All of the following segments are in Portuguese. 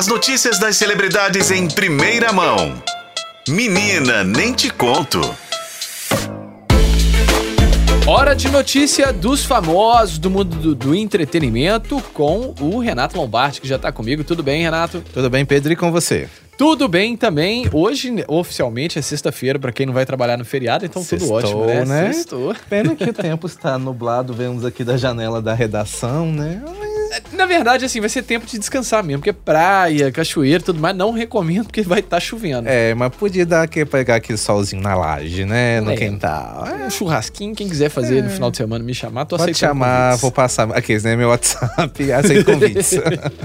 As notícias das celebridades em primeira mão. Menina, nem te conto. Hora de notícia dos famosos do mundo do, do entretenimento com o Renato Lombardi, que já tá comigo. Tudo bem, Renato? Tudo bem, Pedro, e com você? Tudo bem também. Hoje, oficialmente, é sexta-feira, para quem não vai trabalhar no feriado, então Sextou, tudo ótimo, né? né? Sextou. Pena que o tempo está nublado, vemos aqui da janela da redação, né? Na verdade, assim, vai ser tempo de descansar mesmo, porque praia, cachoeira e tudo mais, não recomendo, porque vai estar chovendo. É, mas podia dar aqui, pegar aquele solzinho na laje, né? No É. quintal. É, Um churrasquinho, quem quiser fazer no final de semana me chamar, tô pode aceitando chamar, convites. vou passar. Aqui, né? Meu WhatsApp, aceito convites.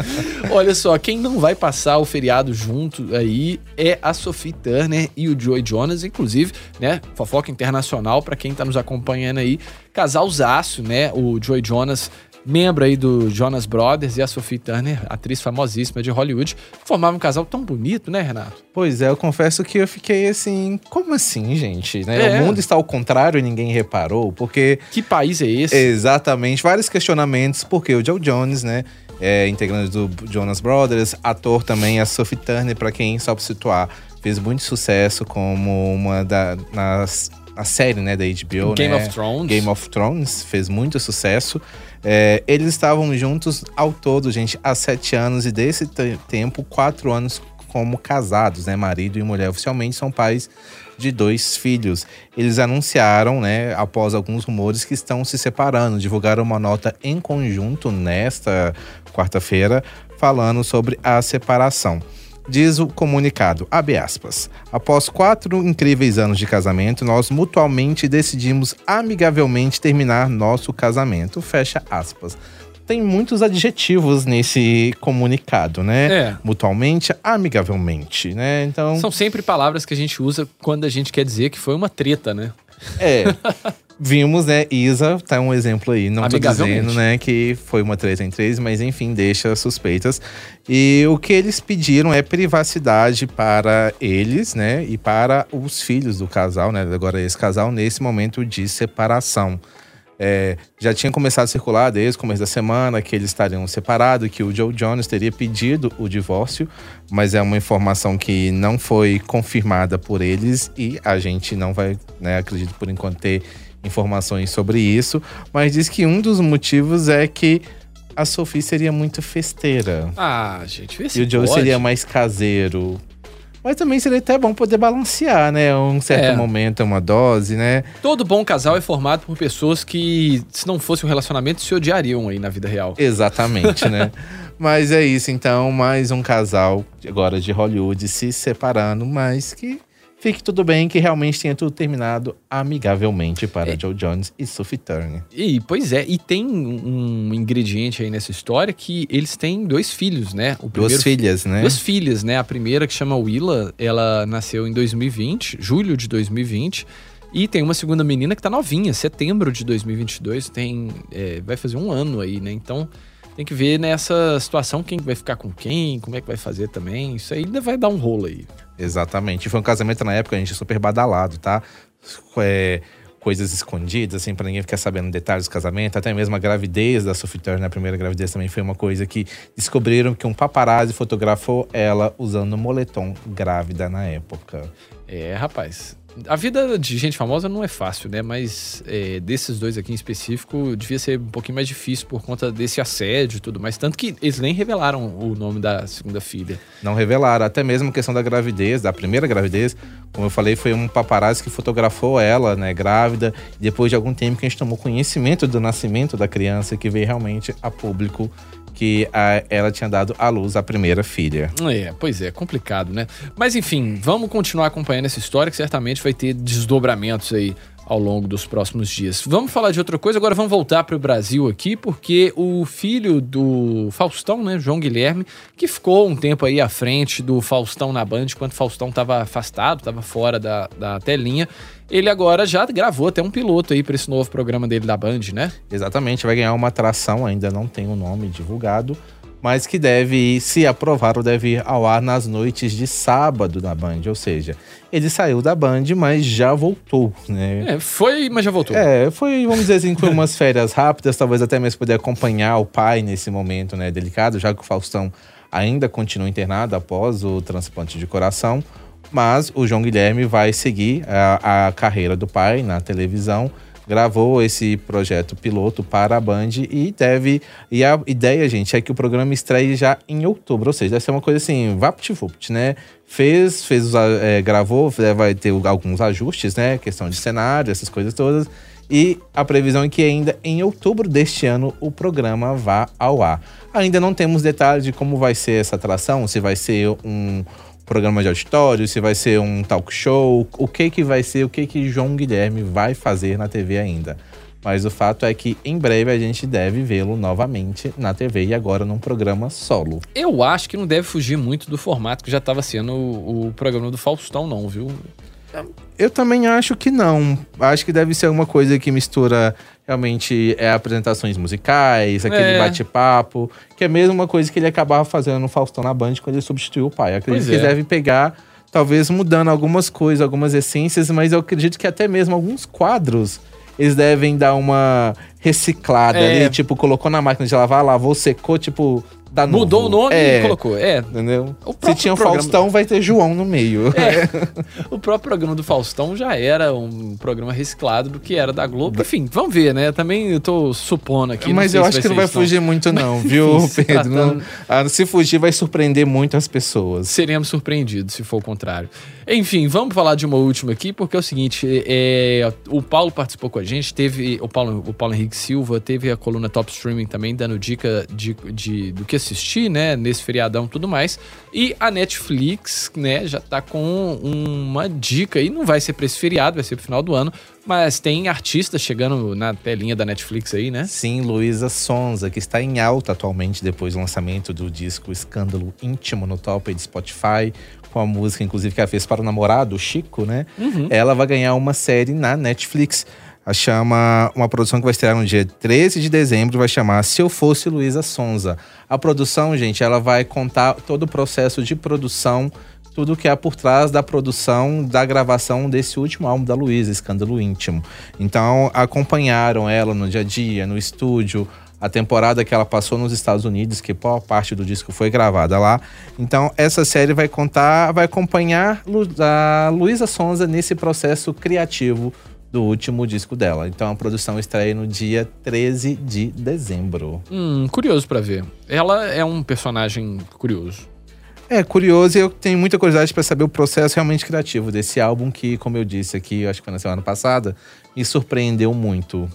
Olha só, quem não vai passar o feriado junto aí é a Sophie Turner e o Joey Jonas, inclusive, né? Fofoca internacional para quem tá nos acompanhando aí. Casalzaço, né? O Joey Jonas, membro aí do Jonas Brothers, e a Sophie Turner, atriz famosíssima de Hollywood, formavam um casal tão bonito, né, Renato? pois é, eu confesso que eu fiquei assim, como assim, gente? Né? É. O mundo está ao contrário e ninguém reparou, porque Que país é esse? Exatamente, vários questionamentos, porque o Joe Jones, né, é integrante do Jonas Brothers, ator também, a Sophie Turner, pra quem só pra situar, fez muito sucesso como uma da nas a série, né, da HBO, Game né? of Thrones. Game of Thrones fez muito sucesso. É, eles estavam juntos ao todo, gente, há sete anos e desse te- tempo, quatro anos como casados, né? Marido e mulher oficialmente são pais de dois filhos. Eles anunciaram, né, após alguns rumores, que estão se separando. Divulgaram uma nota em conjunto nesta quarta-feira falando sobre a separação. Diz o comunicado, abre aspas. Após quatro incríveis anos de casamento, nós mutualmente decidimos amigavelmente terminar nosso casamento. Fecha aspas. Tem muitos adjetivos nesse comunicado, né? É. Mutualmente, amigavelmente, né? Então, São sempre palavras que a gente usa quando a gente quer dizer que foi uma treta, né? é. Vimos, né? Isa tá um exemplo aí. Não tô dizendo, né, que foi uma treta em três, mas enfim, deixa suspeitas. E o que eles pediram é privacidade para eles, né? E para os filhos do casal, né? Agora, esse casal, nesse momento de separação. É, já tinha começado a circular desde o começo da semana que eles estariam separados, que o Joe Jonas teria pedido o divórcio, mas é uma informação que não foi confirmada por eles e a gente não vai, né, acredito por enquanto, ter informações sobre isso. Mas diz que um dos motivos é que a Sophie seria muito festeira Ah, gente, vê se e o Joe pode. seria mais caseiro. Mas também seria até bom poder balancear, né? Um certo É. momento, uma dose, né? Todo bom casal é formado por pessoas que, se não fosse um relacionamento, se odiariam aí na vida real. Exatamente, né? Mas é isso, então, mais um casal agora de Hollywood se separando, mas que fique tudo bem, que realmente tenha tudo terminado amigavelmente para É. Joe Jones e Sophie Turner. E, pois é, e tem um ingrediente aí nessa história que eles têm dois filhos, né? O Duas filhas, né? Duas filhas, né? A primeira, que chama Willa, ela nasceu em 2020, julho de 2020. E tem uma segunda menina que tá novinha, setembro de 2022. Tem, é, vai fazer um ano aí, né? Então tem que ver nessa situação quem vai ficar com quem, como é que vai fazer também. Isso aí ainda vai dar um rolo aí. Exatamente. Foi um casamento na época, a gente super badalado, tá? É, coisas escondidas, assim, pra ninguém ficar sabendo detalhes do casamento. Até mesmo a gravidez da Sophie Turner, a primeira gravidez também foi uma coisa que descobriram que um paparazzi fotografou ela usando moletom grávida na época. É, rapaz. A vida de gente famosa não é fácil, né? Mas é, desses dois aqui em específico, devia ser um pouquinho mais difícil por conta desse assédio e tudo mais. Tanto que eles nem revelaram o nome da segunda filha. Não revelaram. Até mesmo a questão da gravidez, da primeira gravidez, como eu falei, foi um paparazzi que fotografou ela, né, grávida. Depois de algum tempo que a gente tomou conhecimento do nascimento da criança, que veio realmente a público que a- ela tinha dado à luz a primeira filha. É, pois é, complicado, né? Mas enfim, vamos continuar acompanhando essa história que certamente vai ter desdobramentos aí ao longo dos próximos dias. Vamos falar de outra coisa, agora vamos voltar para o Brasil aqui, porque o filho do Faustão, né, João Guilherme, que ficou um tempo aí à frente do Faustão na Band, enquanto Faustão estava afastado, estava fora da, da telinha, ele agora já gravou até um piloto aí para esse novo programa dele da Band, né? Exatamente, vai ganhar uma atração, ainda não tem o nome divulgado, mas que deve, se aprovado, deve ir ao ar nas noites de sábado da Band. Ou seja, ele saiu da Band, mas já voltou, né? É, foi, mas já voltou. É, foi, vamos dizer assim, foi umas férias rápidas, talvez até mesmo poder acompanhar o pai nesse momento, né, delicado, já que o Faustão ainda continua internado após o transplante de coração, mas o João Guilherme vai seguir a, a carreira do pai na televisão gravou esse projeto piloto para a Band e deve. E a ideia, gente, é que o programa estreie já em outubro, ou seja, deve ser uma coisa assim, vapt né? Fez, fez é, gravou, vai ter alguns ajustes, né? Questão de cenário, essas coisas todas. E a previsão é que ainda em outubro deste ano o programa vá ao ar. Ainda não temos detalhes de como vai ser essa atração, se vai ser um, programa de auditório, se vai ser um talk show, o que que vai ser, o que que João Guilherme vai fazer na TV ainda. Mas o fato é que em breve a gente deve vê-lo novamente na TV e agora num programa solo. Eu acho que não deve fugir muito do formato que já estava sendo o, o programa do Faustão, não, viu? Eu também acho que não. Acho que deve ser alguma coisa que mistura realmente é, apresentações musicais, aquele é. bate-papo, que é a mesma coisa que ele acabava fazendo no Faustão na Band quando ele substituiu o pai. acredito pois que é. deve pegar, talvez mudando algumas coisas, algumas essências, mas eu acredito que até mesmo alguns quadros eles devem dar uma reciclada é. ali, tipo, colocou na máquina de lavar, lavou, secou, tipo, Dá Mudou o nome é, e colocou. É. Entendeu? Se tinha o programa... Faustão, vai ter João no meio. É. o próprio programa do Faustão já era um programa reciclado do que era da Globo. Enfim, vamos ver, né? Também eu tô supondo aqui. Mas eu acho que não vai fugir muito, não, viu, Pedro? Se, tratando... não, ah, se fugir, vai surpreender muito as pessoas. Seremos surpreendidos, se for o contrário. Enfim, vamos falar de uma última aqui, porque é o seguinte: é, o Paulo participou com a gente, teve. O Paulo, o Paulo Henrique Silva teve a coluna Top Streaming também, dando dica de, de, do que assistir, né, nesse feriadão e tudo mais. E a Netflix, né, já tá com uma dica aí, não vai ser pra esse feriado, vai ser pro final do ano, mas tem artistas chegando na telinha da Netflix aí, né? Sim, Luísa Sonza, que está em alta atualmente depois do lançamento do disco Escândalo Íntimo no top de Spotify, com a música, inclusive, que ela fez para o namorado, o Chico, né? Uhum. Ela vai ganhar uma série na Netflix. A chama uma produção que vai estrear no dia 13 de dezembro, vai chamar Se Eu Fosse Luísa Sonza. A produção, gente, ela vai contar todo o processo de produção, tudo que há por trás da produção, da gravação desse último álbum da Luísa, Escândalo Íntimo. Então, acompanharam ela no dia a dia, no estúdio, a temporada que ela passou nos Estados Unidos, que boa parte do disco foi gravada lá. Então, essa série vai contar, vai acompanhar a Luísa Sonza nesse processo criativo do último disco dela. Então a produção estreia no dia 13 de dezembro. Hum, curioso para ver. Ela é um personagem curioso. É, curioso e eu tenho muita curiosidade para saber o processo realmente criativo desse álbum que, como eu disse aqui, acho que foi na semana passada, me surpreendeu muito.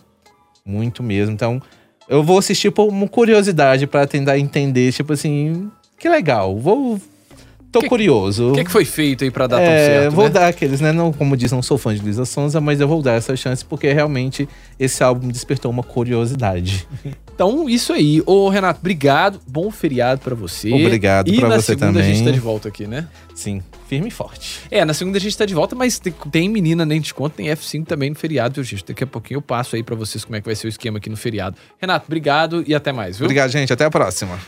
Muito mesmo. Então, eu vou assistir por uma curiosidade para tentar entender, tipo assim, que legal. Vou Tô que, curioso. O que, que, foi feito aí pra dar é, tão certo? Vou né? dar aqueles, né? Não, como diz, não sou fã de Luísa Sonza, mas eu vou dar essa chance porque realmente esse álbum despertou uma curiosidade. Então, isso aí. Ô, Renato, obrigado. Bom feriado para você. Obrigado para você também. E na segunda a gente tá de volta aqui, né? Sim, firme e forte. É, na segunda a gente tá de volta, mas tem, tem menina nem de conta, tem F5 também no feriado, viu, gente? Daqui a pouquinho eu passo aí para vocês como é que vai ser o esquema aqui no feriado. Renato, obrigado e até mais, viu? Obrigado, gente. Até a próxima.